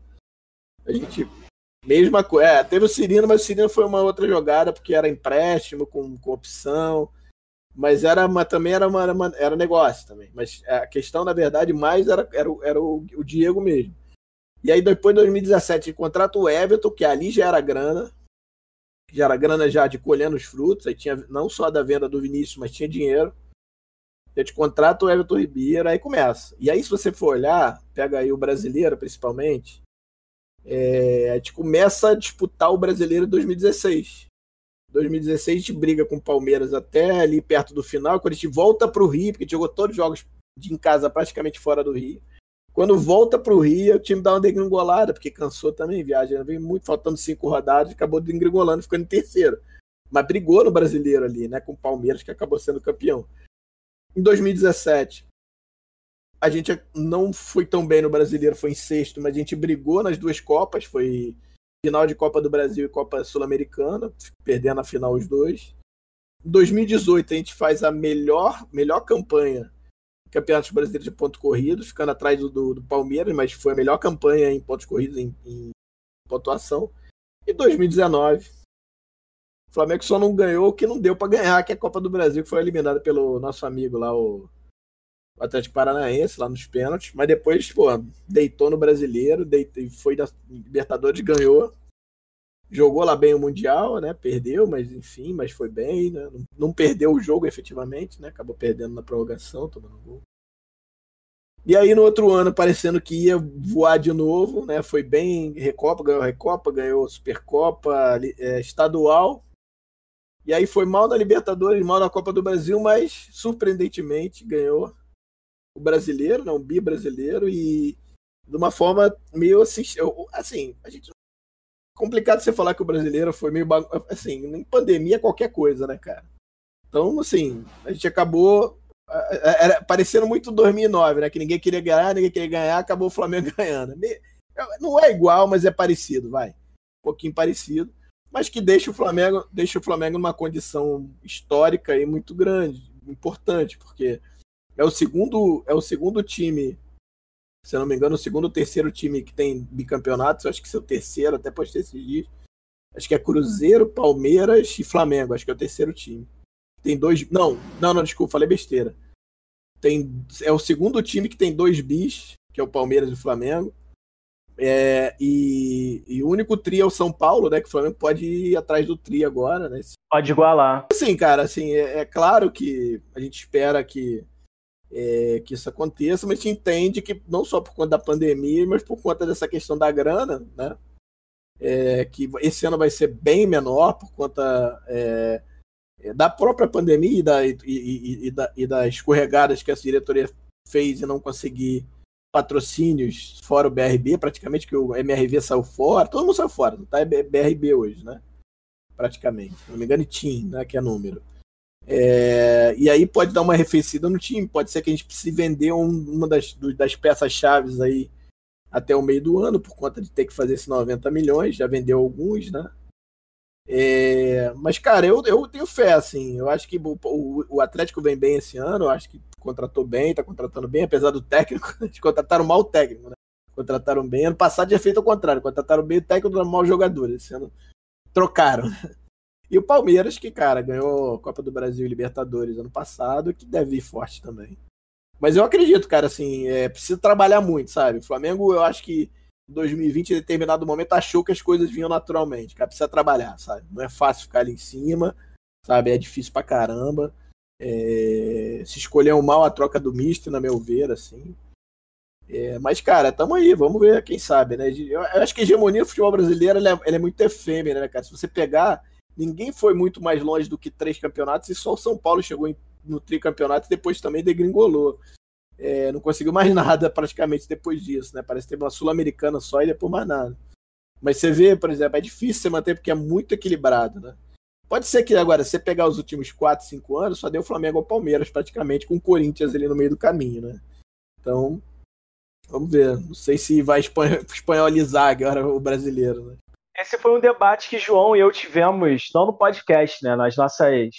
A gente. Mesma coisa. É, teve o Cirino, mas o Cirino foi uma outra jogada, porque era empréstimo com, com opção. Mas era uma, também era, uma, era, uma, era negócio também. Mas a questão, na verdade, mais era, era, era o, o Diego mesmo. E aí, depois de 2017, contrata o Everton, que ali já era grana. Já era grana já de colhendo os frutos. Aí tinha não só da venda do Vinícius, mas tinha dinheiro. A gente contrata o Everton Ribeiro, aí começa. E aí, se você for olhar, pega aí o brasileiro principalmente, é, a gente começa a disputar o brasileiro em 2016. 2016 a gente briga com o Palmeiras até ali perto do final, quando a gente volta para o Rio, porque a gente jogou todos os jogos de em casa praticamente fora do Rio. Quando volta para o Rio, o time dá uma degringolada, porque cansou também, viagem. Vem muito, faltando cinco rodadas, acabou degringolando, ficando em terceiro. Mas brigou no brasileiro ali, né? Com o Palmeiras, que acabou sendo campeão. Em 2017, a gente não foi tão bem no brasileiro, foi em sexto, mas a gente brigou nas duas Copas, foi final de Copa do Brasil e Copa Sul-Americana, perdendo a final os dois. Em 2018, a gente faz a melhor, melhor campanha Campeonatos Brasileiros de pontos corridos, ficando atrás do, do, do, Palmeiras, mas foi a melhor campanha em pontos corridos em, em pontuação. E 2019, o Flamengo só não ganhou o que não deu para ganhar, que é a Copa do Brasil, que foi eliminada pelo nosso amigo lá, o, o Atlético Paranaense, lá nos pênaltis. Mas depois, pô, deitou no brasileiro, deitou, foi da Libertadores, ganhou jogou lá bem o Mundial, né? Perdeu, mas enfim, mas foi bem, né? Não, não perdeu o jogo efetivamente, né? Acabou perdendo na prorrogação, tomando gol. E aí no outro ano, parecendo que ia voar de novo, né? Foi bem, Recopa, ganhou Recopa, ganhou Supercopa, é, estadual. E aí foi mal na Libertadores, mal na Copa do Brasil, mas surpreendentemente ganhou o brasileiro, né? um bi brasileiro e de uma forma meio assim, assim, a gente complicado você falar que o brasileiro foi meio assim, em pandemia qualquer coisa, né, cara? Então, assim, a gente acabou era parecendo muito 2009, né, que ninguém queria ganhar, ninguém queria ganhar, acabou o Flamengo (laughs) ganhando. Não é igual, mas é parecido, vai. Um pouquinho parecido, mas que deixa o Flamengo, deixa o Flamengo numa condição histórica e muito grande, importante, porque é o segundo é o segundo time se eu não me engano, o segundo ou terceiro time que tem bicampeonatos, acho que é o terceiro, até pode ter esses dias. Acho que é Cruzeiro, Palmeiras e Flamengo, acho que é o terceiro time. Tem dois. Não, não, não, desculpa, falei besteira. Tem, é o segundo time que tem dois bis, que é o Palmeiras e o Flamengo. É, e, e, o único tri é o São Paulo, né? Que o Flamengo pode ir atrás do tri agora, né? Pode igualar. Sim, cara, assim, é, é claro que a gente espera que é, que isso aconteça, mas a gente entende que não só por conta da pandemia, mas por conta dessa questão da grana, né? É, que esse ano vai ser bem menor por conta é, da própria pandemia e, da, e, e, e, da, e das escorregadas que a diretoria fez e não conseguir patrocínios fora o BRB, praticamente que o MRV saiu fora, todo mundo saiu fora, não tá é BRB hoje, né? Praticamente, se não me engano, e TIM, né, que é número. É, e aí pode dar uma arrefecida no time, pode ser que a gente precise vender um, uma das, das peças-chaves aí até o meio do ano, por conta de ter que fazer esses 90 milhões, já vendeu alguns, né? É, mas, cara, eu, eu tenho fé, assim. Eu acho que o, o, Atlético vem bem esse ano, eu acho que contratou bem, tá contratando bem, apesar do técnico. (laughs) Eles contrataram mal o técnico, né? Contrataram bem. Ano passado tinha feito o contrário, contrataram bem o técnico, mal jogadores. Esse ano trocaram. E o Palmeiras, que, cara, ganhou Copa do Brasil e Libertadores ano passado, que deve ir forte também. Mas eu acredito, cara, assim, é, precisa trabalhar muito, sabe? O Flamengo, eu acho que em 2020, em determinado momento, achou que as coisas vinham naturalmente. Cara, precisa trabalhar, sabe? Não é fácil ficar ali em cima, sabe? É difícil pra caramba. É... Se escolheu mal a troca do misto, na meu ver, assim. É, mas, cara, tamo aí, vamos ver, quem sabe, né? Eu acho que a hegemonia do futebol brasileiro é, é muito efêmera, né, cara? Se você pegar ninguém foi muito mais longe do que três campeonatos e só o São Paulo chegou em, no tricampeonato e depois também degringolou. É, não conseguiu mais (laughs) nada praticamente depois disso, né? Parece que teve uma Sul-Americana só e depois mais nada. Mas você vê, por exemplo, é difícil você manter porque é muito equilibrado, né? Pode ser que agora, você pegar os últimos 4, 5 anos, só deu Flamengo ao Palmeiras praticamente, com o Corinthians ali no meio do caminho, né? Então, vamos ver. Não sei se vai (laughs) espanholizar agora o brasileiro, né? Esse foi um debate que João e eu tivemos, não no podcast, né? Nas nossas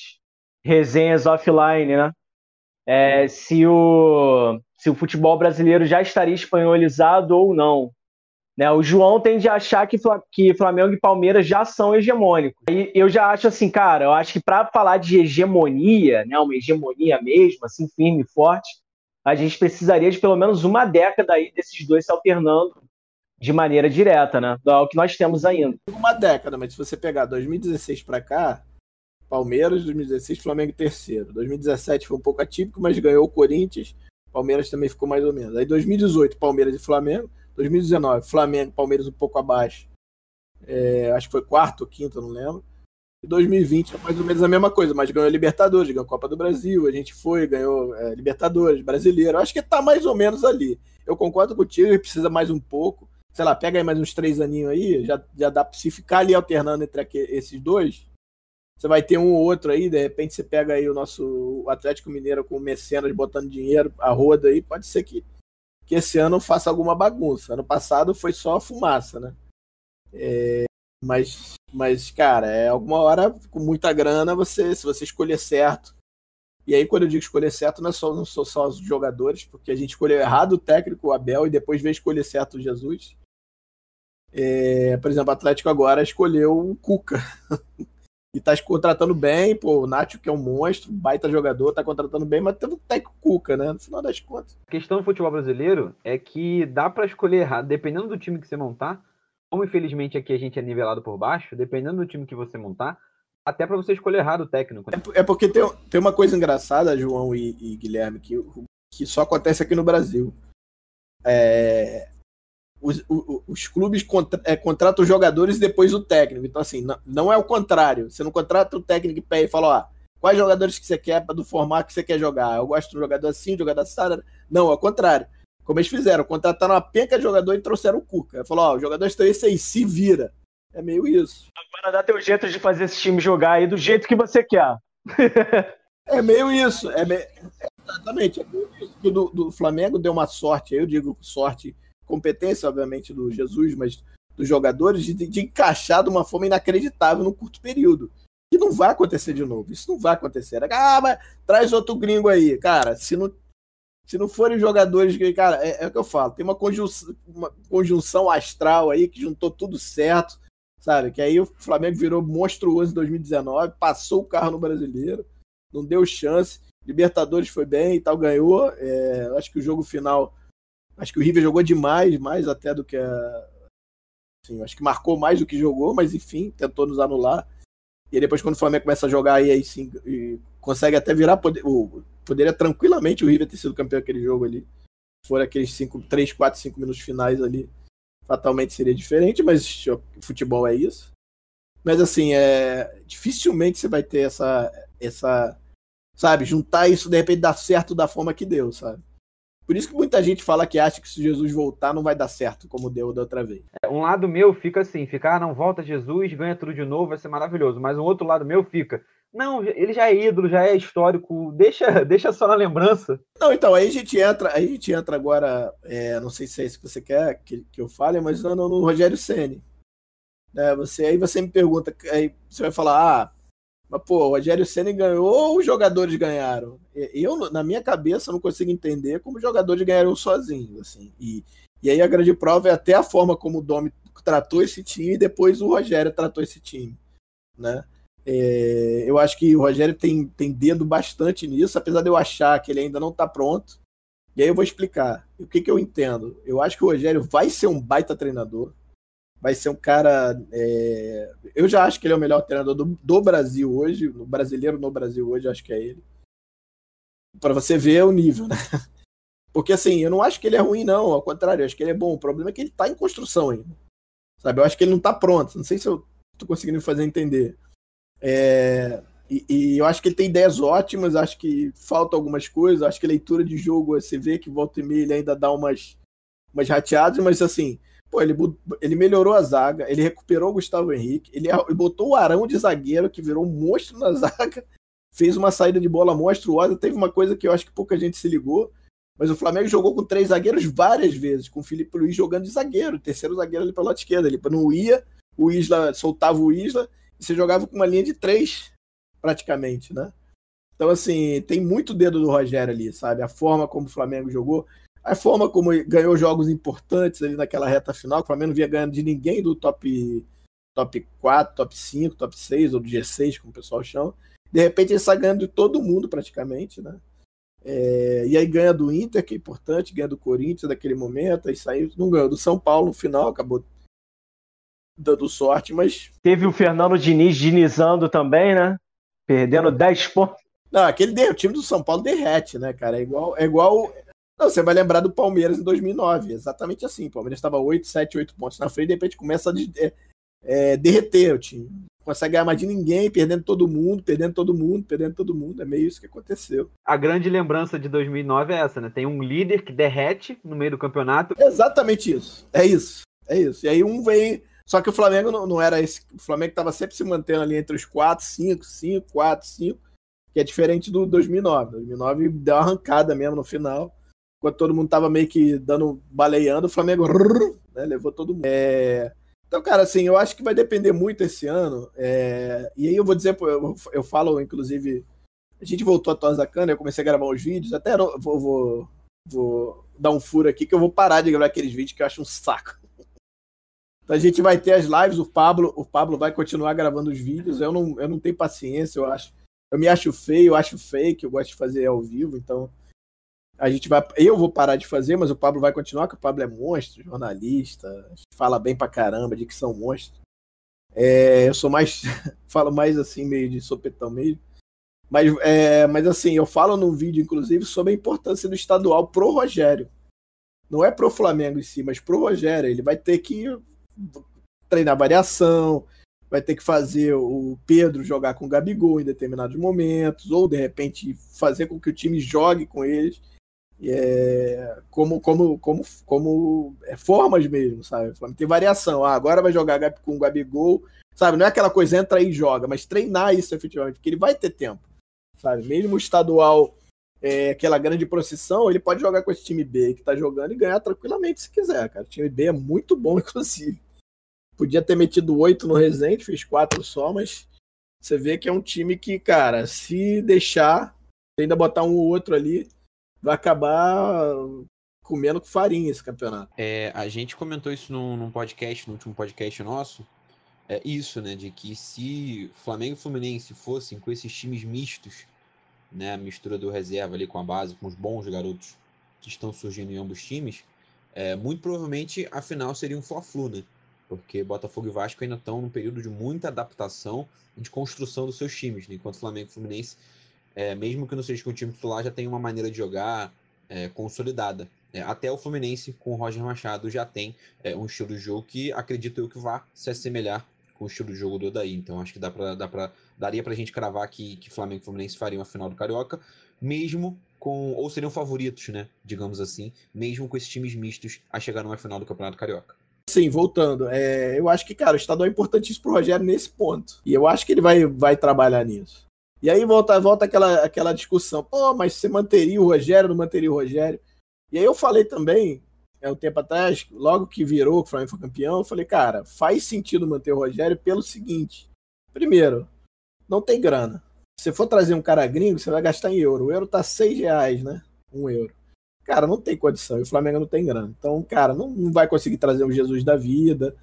resenhas offline, né? É, se, o, se o futebol brasileiro já estaria espanholizado ou não. Né? O João tende a achar que, que Flamengo e Palmeiras já são hegemônicos. E eu já acho assim, cara, eu acho que para falar de hegemonia, né, uma hegemonia mesmo, assim, firme e forte, a gente precisaria de pelo menos uma década aí desses dois se alternando de maneira direta, né? É o que nós temos ainda. Uma década, mas se você pegar 2016 para cá, Palmeiras, 2016, Flamengo terceiro. 2017 foi um pouco atípico, mas ganhou o Corinthians. Palmeiras também ficou mais ou menos. Aí 2018, Palmeiras e Flamengo. 2019, Flamengo, Palmeiras um pouco abaixo. É, acho que foi quarto ou quinto, não lembro. E 2020 é mais ou menos a mesma coisa, mas ganhou a Libertadores, ganhou a Copa do Brasil, a gente foi, ganhou é, Libertadores, Brasileiro. Acho que tá mais ou menos ali. eu concordo contigo, precisa mais um pouco. Sei lá, pega aí mais uns três aninhos aí, já, já dá pra se ficar ali alternando entre aqui, esses dois. Você vai ter um ou outro aí, de repente você pega aí o nosso Atlético Mineiro com o Mecenas botando dinheiro, a roda aí, pode ser que, que esse ano faça alguma bagunça. Ano passado foi só fumaça, né? É, mas, mas, cara, é alguma hora, com muita grana, você, se você escolher certo. E aí, quando eu digo escolher certo, não, é só, não são só os jogadores, porque a gente escolheu errado o técnico, o Abel, e depois veio escolher certo o Jesus. É, por exemplo, o Atlético agora escolheu o Cuca. (laughs) e tá contratando bem, pô, o Nacho, que é um monstro, baita jogador, tá contratando bem, mas teve o técnico Cuca, né? No final das contas. A questão do futebol brasileiro é que dá para escolher errado, dependendo do time que você montar, como infelizmente aqui a gente é nivelado por baixo, dependendo do time que você montar, até para você escolher errado o técnico. Né? É, é, porque tem, tem uma coisa engraçada, João e, e, Guilherme, que, que só acontece aqui no Brasil. É, os, os, os, clubes contra, é, contratam os jogadores e depois o técnico. Então, assim, não, não, é o contrário. Você não contrata o técnico e fala, ó, quais jogadores que você quer do formato que você quer jogar? Eu gosto de um jogador assim, de um jogador assim. Não, é o contrário. Como eles fizeram, contrataram uma penca de jogador e trouxeram o Cuca. Falou, ó, o jogador está esse aí, se vira. É meio isso. Agora dá teu jeito de fazer esse time jogar aí do jeito que você quer. (laughs) é meio isso. É meio... Exatamente. É meio isso. Do, do Flamengo deu uma sorte, eu digo sorte, competência, obviamente, do Jesus, mas dos jogadores, de, de encaixar de uma forma inacreditável num curto período. E não vai acontecer de novo. Isso não vai acontecer. Ah, mas traz outro gringo aí. Cara, se não se não forem jogadores cara, é, é o que eu falo, tem uma conjunção, uma conjunção astral aí que juntou tudo certo, sabe? Que aí o Flamengo virou monstruoso em 2019, passou o carro no brasileiro, não deu chance. Libertadores foi bem e tal, ganhou. É, acho que o jogo final, acho que o River jogou demais, mais até do que a. Assim, acho que marcou mais do que jogou, mas enfim, tentou nos anular. E depois, quando o Flamengo começa a jogar aí, aí sim, consegue até virar. Poder, o, poderia tranquilamente o River ter sido campeão daquele jogo ali. For aqueles 5, 3, 4, 5 minutos finais ali. Fatalmente seria diferente, mas futebol é isso. Mas assim, é, dificilmente você vai ter essa, essa. Sabe, juntar isso de repente dar certo da forma que deu, sabe? Por isso que muita gente fala que acha que se Jesus voltar não vai dar certo, como deu da outra vez. É, um lado meu fica assim, fica, ah, não, volta Jesus, ganha tudo de novo, vai ser maravilhoso. Mas um outro lado meu fica, não, ele já é ídolo, já é histórico, deixa, (laughs) deixa só na lembrança. Não, então, aí a gente entra, aí a gente entra agora, é, não sei se é isso que você quer que, que eu fale, mas no, no Rogério Ceni. É, você, aí você me pergunta, aí você vai falar, ah, mas, pô, o Rogério Senna ganhou ou os jogadores ganharam? Eu, na minha cabeça, não consigo entender como os jogadores ganharam sozinhos, assim. E, e aí a grande prova é até a forma como o Domi tratou esse time e depois o Rogério tratou esse time, né? É, eu acho que o Rogério tem, tem dedo bastante nisso, apesar de eu achar que ele ainda não está pronto. E aí eu vou explicar. O que, que eu entendo? Eu acho que o Rogério vai ser um baita treinador vai ser um cara. É... Eu já acho que ele é o melhor treinador do, do Brasil hoje, o brasileiro no Brasil hoje, acho que é ele. Para você ver o nível, né? (laughs) Porque assim, eu não acho que ele é ruim, não. Ao contrário, acho que ele é bom. O problema é que ele está em construção ainda. Sabe? Eu acho que ele não está pronto. Não sei se eu estou conseguindo fazer entender. É... E, e, eu acho que ele tem ideias ótimas, acho que falta algumas coisas, acho que leitura de jogo, você vê que volta e meia ele ainda dá umas, umas rateadas, mas assim, Pô, ele, ele melhorou a zaga, ele recuperou o Gustavo Henrique, ele botou o Arão de zagueiro, que virou um monstro na (laughs) zaga, fez uma saída de bola monstruosa. Teve uma coisa que eu acho que pouca gente se ligou, mas o Flamengo jogou com três zagueiros várias vezes, com o Felipe Luiz jogando de zagueiro, terceiro zagueiro ali pela lado esquerda. Ele não ia, o Isla soltava o Isla, e você jogava com uma linha de três, praticamente, né? Então, assim, tem muito dedo do Rogério ali, sabe? A forma como o Flamengo jogou a forma como ganhou jogos importantes ali naquela reta final, o Flamengo não via ganhando de ninguém do top, top 4, top 5, top 6, ou do G6, como o pessoal chama. De repente ele está ganhando de todo mundo praticamente, né? É, e aí ganha do Inter, que é importante, ganha do Corinthians naquele momento, aí saiu, não ganhou do São Paulo no final, acabou dando sorte, mas. Teve o Fernando Diniz dinizando também, né? Perdendo 10 pontos. Não, aquele o time do São Paulo derrete, né, cara? É igual, é igual não, você vai lembrar do Palmeiras em 2009, exatamente assim. O Palmeiras estava 8, 7, 8 pontos na frente, de repente começa a é, é, derreter o time. consegue ganhar mais de ninguém, perdendo todo mundo, perdendo todo mundo, perdendo todo mundo. É meio isso que aconteceu. A grande lembrança de 2009 é essa, né? Tem um líder que derrete no meio do campeonato. Exatamente isso. É isso. É isso. E aí um vem. Só que o Flamengo não, não era esse. O Flamengo estava sempre se mantendo ali entre os 4, 5, 5, 4, 5, que é diferente do 2009. 2009 deu uma arrancada mesmo no final. Enquanto todo mundo tava meio que dando, baleando, o Flamengo né, levou todo mundo. É... Então, cara, assim, eu acho que vai depender muito esse ano. É... E aí eu vou dizer, eu, eu falo, inclusive, a gente voltou a Tosa Cana, eu comecei a gravar os vídeos, até vou, vou, vou, dar um furo aqui que eu vou parar de gravar aqueles vídeos que eu acho um saco. (laughs) Então a gente vai ter as lives, o Pablo, o Pablo vai continuar gravando os vídeos. Eu não, eu não tenho paciência, eu acho. Eu me acho feio, eu acho fake, eu gosto de fazer ao vivo, então a gente vai. Eu vou parar de fazer, mas o Pablo vai continuar, porque o Pablo é monstro, jornalista, fala bem pra caramba de que são monstros. É, eu sou mais. (laughs) falo mais assim, meio de sopetão mesmo. Mas, é, mas assim, eu falo num vídeo, inclusive, sobre a importância do estadual pro Rogério. Não é pro Flamengo em si, mas pro Rogério. Ele vai ter que treinar variação, vai ter que fazer o Pedro jogar com o Gabigol em determinados momentos, ou de repente fazer com que o time jogue com eles é, como, como, como, como é, formas mesmo, sabe? Tem variação. Ah, agora vai jogar com o Gabigol, sabe? Não é aquela coisa, entra e joga, mas treinar isso efetivamente, porque ele vai ter tempo, sabe? Mesmo o estadual, é, aquela grande procissão, ele pode jogar com esse time B que tá jogando e ganhar tranquilamente se quiser, cara. O time B é muito bom, (laughs) inclusive. Podia ter metido oito no Resende, fez quatro só, mas você vê que é um time que, cara, se deixar, ainda botar um ou outro ali, vai acabar comendo com farinha esse campeonato. É, a gente comentou isso num, num, podcast, no último podcast nosso, é isso, né, de que se Flamengo e Fluminense fossem com esses times mistos, né, a mistura do reserva ali com a base, com os bons garotos que estão surgindo em ambos times, é, muito provavelmente a final seria um Fla-Flu, né? Porque Botafogo e Vasco ainda estão num período de muita adaptação e de construção dos seus times, né? enquanto Flamengo e Fluminense é, mesmo que não seja com o time titular, já tem uma maneira de jogar é, consolidada. É, até o Fluminense, com o Roger Machado, já tem é, um estilo de jogo que acredito eu que vá se assemelhar com o estilo de jogo do Odaí. Então acho que dá pra, dá pra, daria pra gente cravar que, que Flamengo e Fluminense fariam a final do Carioca, mesmo com. ou seriam favoritos, né? Digamos assim, mesmo com esses times mistos a chegar numa final do Campeonato Carioca. Sim, voltando. É, eu acho que, cara, o estadual é importantíssimo pro Rogério nesse ponto. E eu acho que ele vai, vai trabalhar nisso. E aí volta, volta aquela, aquela discussão. Pô, mas você manteria o Rogério, não manteria o Rogério? E aí eu falei também, há um tempo atrás, logo que virou, que o Flamengo foi campeão, eu falei, cara, faz sentido manter o Rogério pelo seguinte. Primeiro, não tem grana. Se for trazer um cara gringo, você vai gastar em euro. O euro tá seis reais, né? Um euro. Cara, não tem condição. E o Flamengo não tem grana. Então, cara, não, não vai conseguir trazer um Jesus da vida,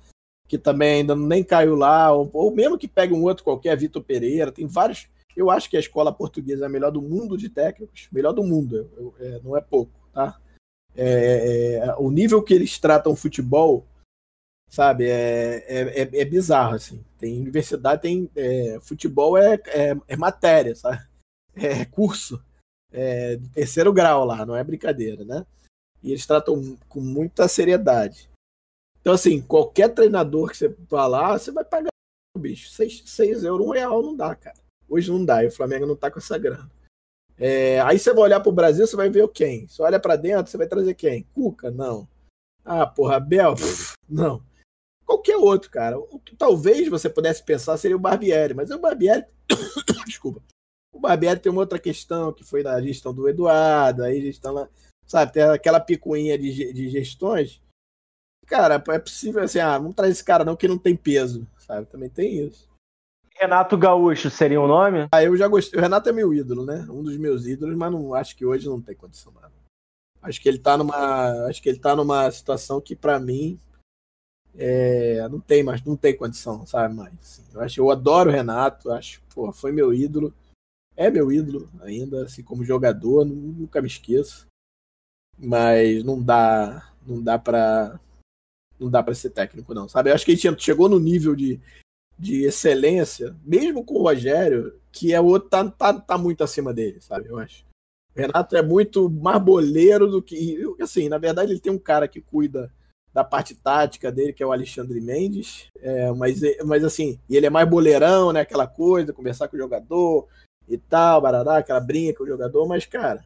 que também ainda nem caiu lá, ou, ou mesmo que pegue um outro qualquer, Vitor Pereira. Tem vários eu acho que a escola portuguesa é a melhor do mundo de técnicos, melhor do mundo, eu, é, não é pouco, tá? É, é, o nível que eles tratam futebol, sabe, é, é, é, é bizarro, assim. Tem universidade, tem é, futebol é, é, matéria, sabe? É curso, é de terceiro grau lá, não é brincadeira, né? E eles tratam com muita seriedade. Então, assim, qualquer treinador que você vá lá, você vai pagar, bicho, 6 euros, um real não dá, cara. Hoje não dá, e o Flamengo não tá com essa grana. É, aí você vai olhar pro Brasil, você vai ver quem? Você olha para dentro, você vai trazer quem? Cuca? Não. Ah, porra, Bel? não. Qualquer outro, cara. O que talvez você pudesse pensar seria o Barbieri, mas o Barbieri. (coughs) Desculpa. O Barbieri tem uma outra questão que foi na gestão do Eduardo, aí gestão lá. Sabe, tem aquela picuinha de, de gestões. Cara, é possível assim, ah, não traz esse cara não que não tem peso, sabe? Também tem isso. Renato Gaúcho seria o nome? Ah, eu já gostei. O Renato é meu ídolo, né? Um dos meus ídolos, mas não acho que hoje não tem condição. Acho que ele tá numa, acho que ele tá numa situação que para mim é, não tem mais, não tem condição, sabe mais. Assim. Eu acho, eu adoro o Renato, acho, pô, foi meu ídolo. É meu ídolo ainda, assim como jogador, nunca me esqueço. Mas não dá, não dá para não dá para ser técnico não, sabe? Eu acho que ele chegou no nível de de excelência, mesmo com o Rogério, que é o outro, tá, tá, tá muito acima dele, sabe? Eu acho. O Renato é muito mais boleiro do que. Assim, na verdade, ele tem um cara que cuida da parte tática dele, que é o Alexandre Mendes. É, mas, mas assim, ele é mais boleirão, né? Aquela coisa, conversar com o jogador e tal, barará, aquela brinca com o jogador, mas, cara,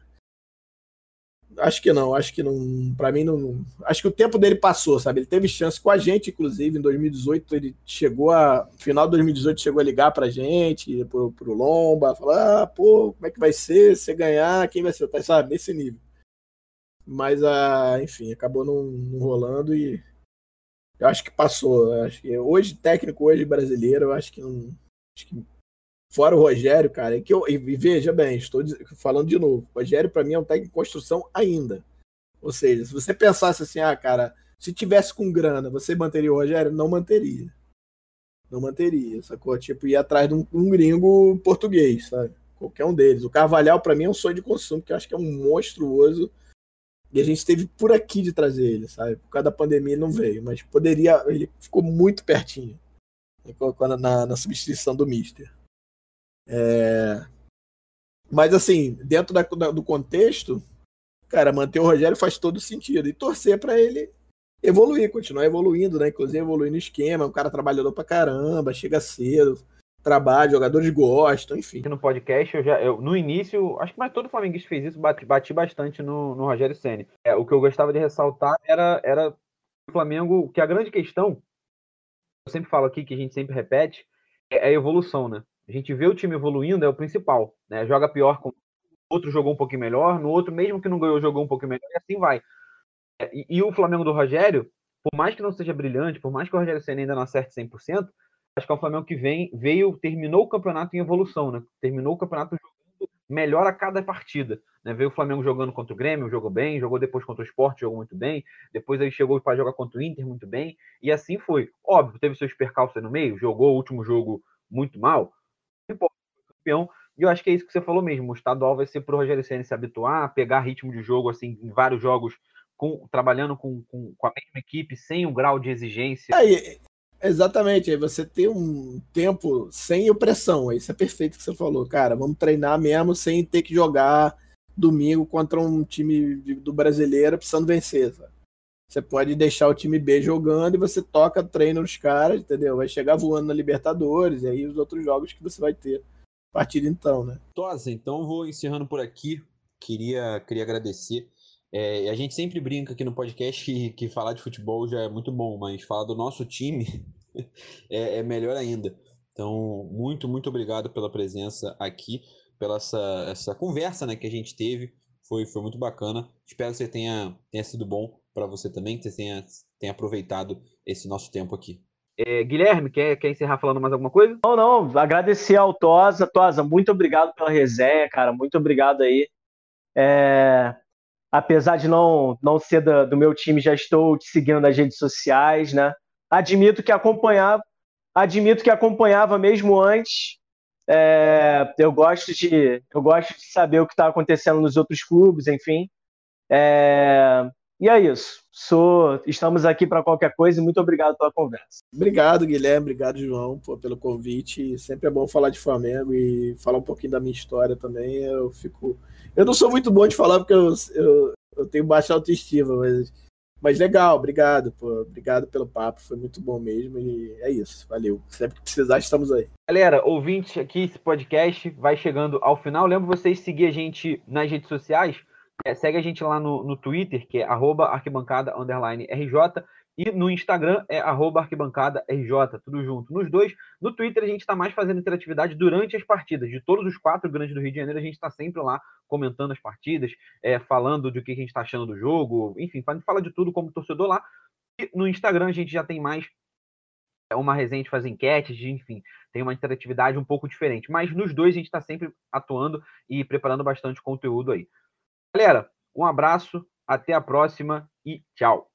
acho que não, acho que não, para mim não, acho que o tempo dele passou, sabe? Ele teve chance com a gente, inclusive, em 2018, ele chegou a, final de 2018 chegou a ligar pra gente, pro, pro Lomba, falar, ah, pô, como é que vai ser, se ganhar, quem vai ser, tá, sabe, nesse nível. Mas, ah, enfim, acabou não, não rolando e eu acho que passou, acho que hoje, técnico hoje brasileiro, eu acho que não, acho que Fora o Rogério, cara, é que eu, e veja bem, estou falando de novo. O Rogério, para mim, é um técnico de construção ainda. Ou seja, se você pensasse assim, ah, cara, se tivesse com grana, você manteria o Rogério? Não manteria. Não manteria, sacou? Tipo, ir atrás de um, um gringo português, sabe? Qualquer um deles. O Carvalhal, para mim, é um sonho de consumo, que eu acho que é um monstruoso. E a gente teve por aqui de trazer ele, sabe? Por causa da pandemia não veio, mas poderia. Ele ficou muito pertinho na, na substituição do Mister. É... Mas, assim, dentro da, do contexto, cara, manter o Rogério faz todo sentido. E torcer para ele evoluir, continuar evoluindo, né? Inclusive evoluir no esquema. É um cara trabalhador pra caramba, chega cedo, trabalha, jogadores gostam, enfim. No podcast, eu já, eu, no início, acho que mais todo flamenguista fez isso, bati, bati bastante no, no Rogério Senna. É, o que eu gostava de ressaltar era, era o Flamengo, que a grande questão, eu sempre falo aqui, que a gente sempre repete, é a evolução, né? A gente vê o time evoluindo, é o principal. Né? Joga pior com outro jogou um pouquinho melhor, no outro, mesmo que não ganhou, jogou um pouquinho melhor, e assim vai. E, e o Flamengo do Rogério, por mais que não seja brilhante, por mais que o Rogério Senna ainda não acerte 100%, acho que é o Flamengo que vem, veio, terminou o campeonato em evolução, né? Terminou o campeonato jogando melhor a cada partida. Né? Veio o Flamengo jogando contra o Grêmio, jogou bem, jogou depois contra o Sport, jogou muito bem, depois ele chegou para jogar contra o Inter muito bem, e assim foi. Óbvio, teve seus percalços no meio, jogou o último jogo muito mal, campeão. E eu acho que é isso que você falou mesmo. O estadual vai ser para o Rogério Senna se habituar, pegar ritmo de jogo assim em vários jogos, com, trabalhando com, com, com, a mesma equipe, sem um grau de exigência. Aí, exatamente, aí você tem um tempo sem opressão. Isso é perfeito que você falou, cara. Vamos treinar mesmo sem ter que jogar domingo contra um time do brasileiro precisando vencer. Sabe? Você pode deixar o time B jogando e você toca treino nos caras, entendeu? Vai chegar voando na Libertadores e aí os outros jogos que você vai ter partir então, né? Tosa, então vou encerrando por aqui. Queria, queria agradecer. É, a gente sempre brinca aqui no podcast que, que, falar de futebol já é muito bom, mas falar do nosso time (laughs) é, é, melhor ainda. Então, muito, muito obrigado pela presença aqui, pela essa, essa conversa né, que a gente teve. Foi, foi muito bacana. Espero que você tenha, tenha sido bom para você também, que você tenha, tenha aproveitado esse nosso tempo aqui. É, Guilherme, quer, quer encerrar falando mais alguma coisa? Não, não. Agradecer ao Tosa. Tosa, muito obrigado pela resenha, cara. Muito obrigado aí. É, apesar de não, não ser do, do, meu time, já estou te seguindo nas redes sociais, né? Admito que acompanhava, admito que acompanhava mesmo antes. É, eu gosto de eu gosto de saber o que está acontecendo nos outros clubes, enfim. É, e é isso. Sou, estamos aqui para qualquer coisa e muito obrigado pela conversa. Obrigado, Guilherme. Obrigado, João, pô, pelo convite. Sempre é bom falar de Flamengo e falar um pouquinho da minha história também. Eu fico. Eu não sou muito bom de falar porque eu, eu, eu tenho baixa autoestima, mas, mas legal, obrigado, pô. Obrigado pelo papo. Foi muito bom mesmo. E é isso. Valeu. Sempre que precisar, estamos aí. Galera, ouvinte aqui, esse podcast vai chegando ao final. Lembro vocês seguir a gente nas redes sociais é, segue a gente lá no, no Twitter, que é arquibancada RJ, e no Instagram é arquibancada RJ, tudo junto. Nos dois, no Twitter a gente está mais fazendo interatividade durante as partidas. De todos os quatro grandes do Rio de Janeiro, a gente está sempre lá comentando as partidas, é, falando do que a gente está achando do jogo, enfim, fala de tudo como torcedor lá. E no Instagram a gente já tem mais é, uma resenha de fazer enquetes, de, enfim, tem uma interatividade um pouco diferente. Mas nos dois a gente está sempre atuando e preparando bastante conteúdo aí. Galera, um abraço, até a próxima e tchau.